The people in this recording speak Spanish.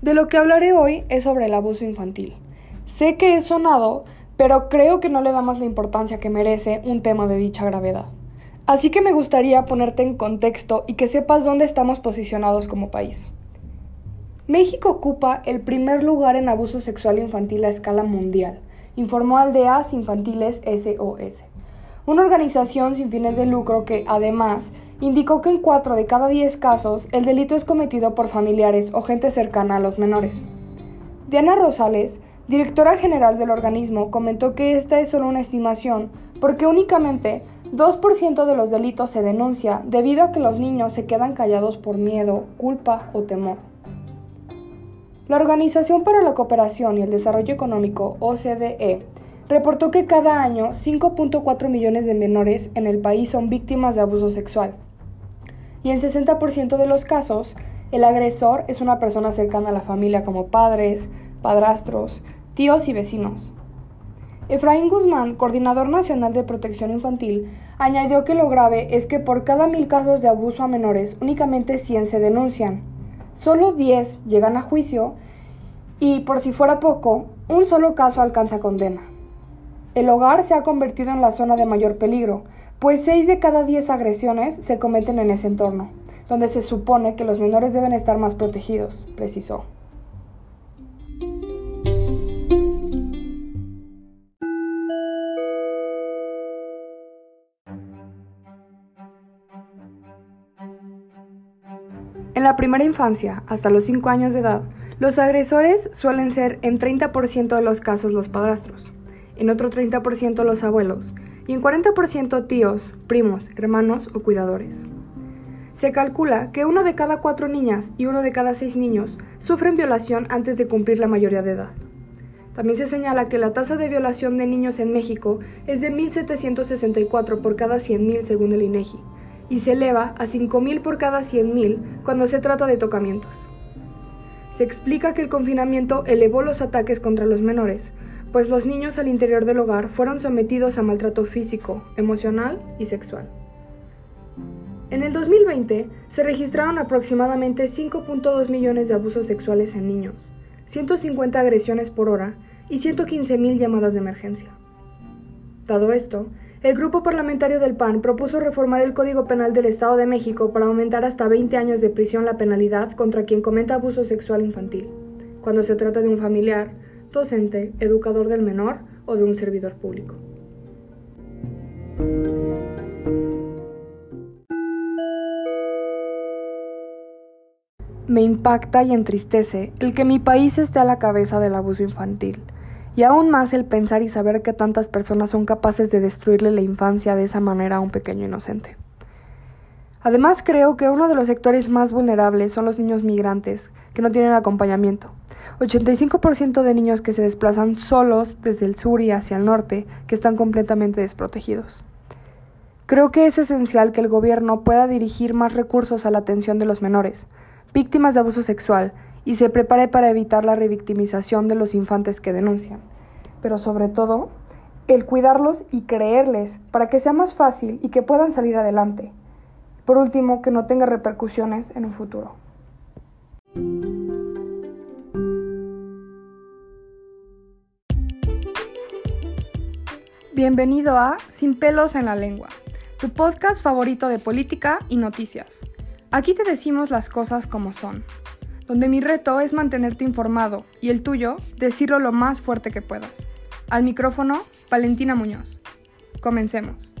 De lo que hablaré hoy es sobre el abuso infantil. Sé que es sonado, pero creo que no le damos la importancia que merece un tema de dicha gravedad. Así que me gustaría ponerte en contexto y que sepas dónde estamos posicionados como país. México ocupa el primer lugar en abuso sexual infantil a escala mundial, informó Aldeas Infantiles SOS, una organización sin fines de lucro que, además, indicó que en 4 de cada 10 casos el delito es cometido por familiares o gente cercana a los menores. Diana Rosales, directora general del organismo, comentó que esta es solo una estimación porque únicamente 2% de los delitos se denuncia debido a que los niños se quedan callados por miedo, culpa o temor. La Organización para la Cooperación y el Desarrollo Económico, OCDE, reportó que cada año 5.4 millones de menores en el país son víctimas de abuso sexual. Y en 60% de los casos, el agresor es una persona cercana a la familia como padres, padrastros, tíos y vecinos. Efraín Guzmán, coordinador nacional de protección infantil, añadió que lo grave es que por cada mil casos de abuso a menores, únicamente 100 se denuncian. Solo 10 llegan a juicio y, por si fuera poco, un solo caso alcanza condena. El hogar se ha convertido en la zona de mayor peligro, pues 6 de cada 10 agresiones se cometen en ese entorno, donde se supone que los menores deben estar más protegidos, precisó. En la primera infancia, hasta los 5 años de edad, los agresores suelen ser en 30% de los casos los padrastros, en otro 30% los abuelos y en 40% tíos, primos, hermanos o cuidadores. Se calcula que una de cada cuatro niñas y uno de cada seis niños sufren violación antes de cumplir la mayoría de edad. También se señala que la tasa de violación de niños en México es de 1.764 por cada 100.000 según el INEGI, y se eleva a 5.000 por cada 100.000 cuando se trata de tocamientos. Se explica que el confinamiento elevó los ataques contra los menores, pues los niños al interior del hogar fueron sometidos a maltrato físico, emocional y sexual. En el 2020 se registraron aproximadamente 5.2 millones de abusos sexuales en niños, 150 agresiones por hora y 115.000 llamadas de emergencia. Dado esto, el grupo parlamentario del PAN propuso reformar el Código Penal del Estado de México para aumentar hasta 20 años de prisión la penalidad contra quien cometa abuso sexual infantil, cuando se trata de un familiar, docente, educador del menor o de un servidor público. Me impacta y entristece el que mi país esté a la cabeza del abuso infantil y aún más el pensar y saber que tantas personas son capaces de destruirle la infancia de esa manera a un pequeño inocente. Además creo que uno de los sectores más vulnerables son los niños migrantes, que no tienen acompañamiento. 85% de niños que se desplazan solos desde el sur y hacia el norte, que están completamente desprotegidos. Creo que es esencial que el gobierno pueda dirigir más recursos a la atención de los menores, víctimas de abuso sexual, y se prepare para evitar la revictimización de los infantes que denuncian. Pero sobre todo, el cuidarlos y creerles para que sea más fácil y que puedan salir adelante. Por último, que no tenga repercusiones en un futuro. Bienvenido a Sin pelos en la lengua, tu podcast favorito de política y noticias. Aquí te decimos las cosas como son donde mi reto es mantenerte informado y el tuyo, decirlo lo más fuerte que puedas. Al micrófono, Valentina Muñoz. Comencemos.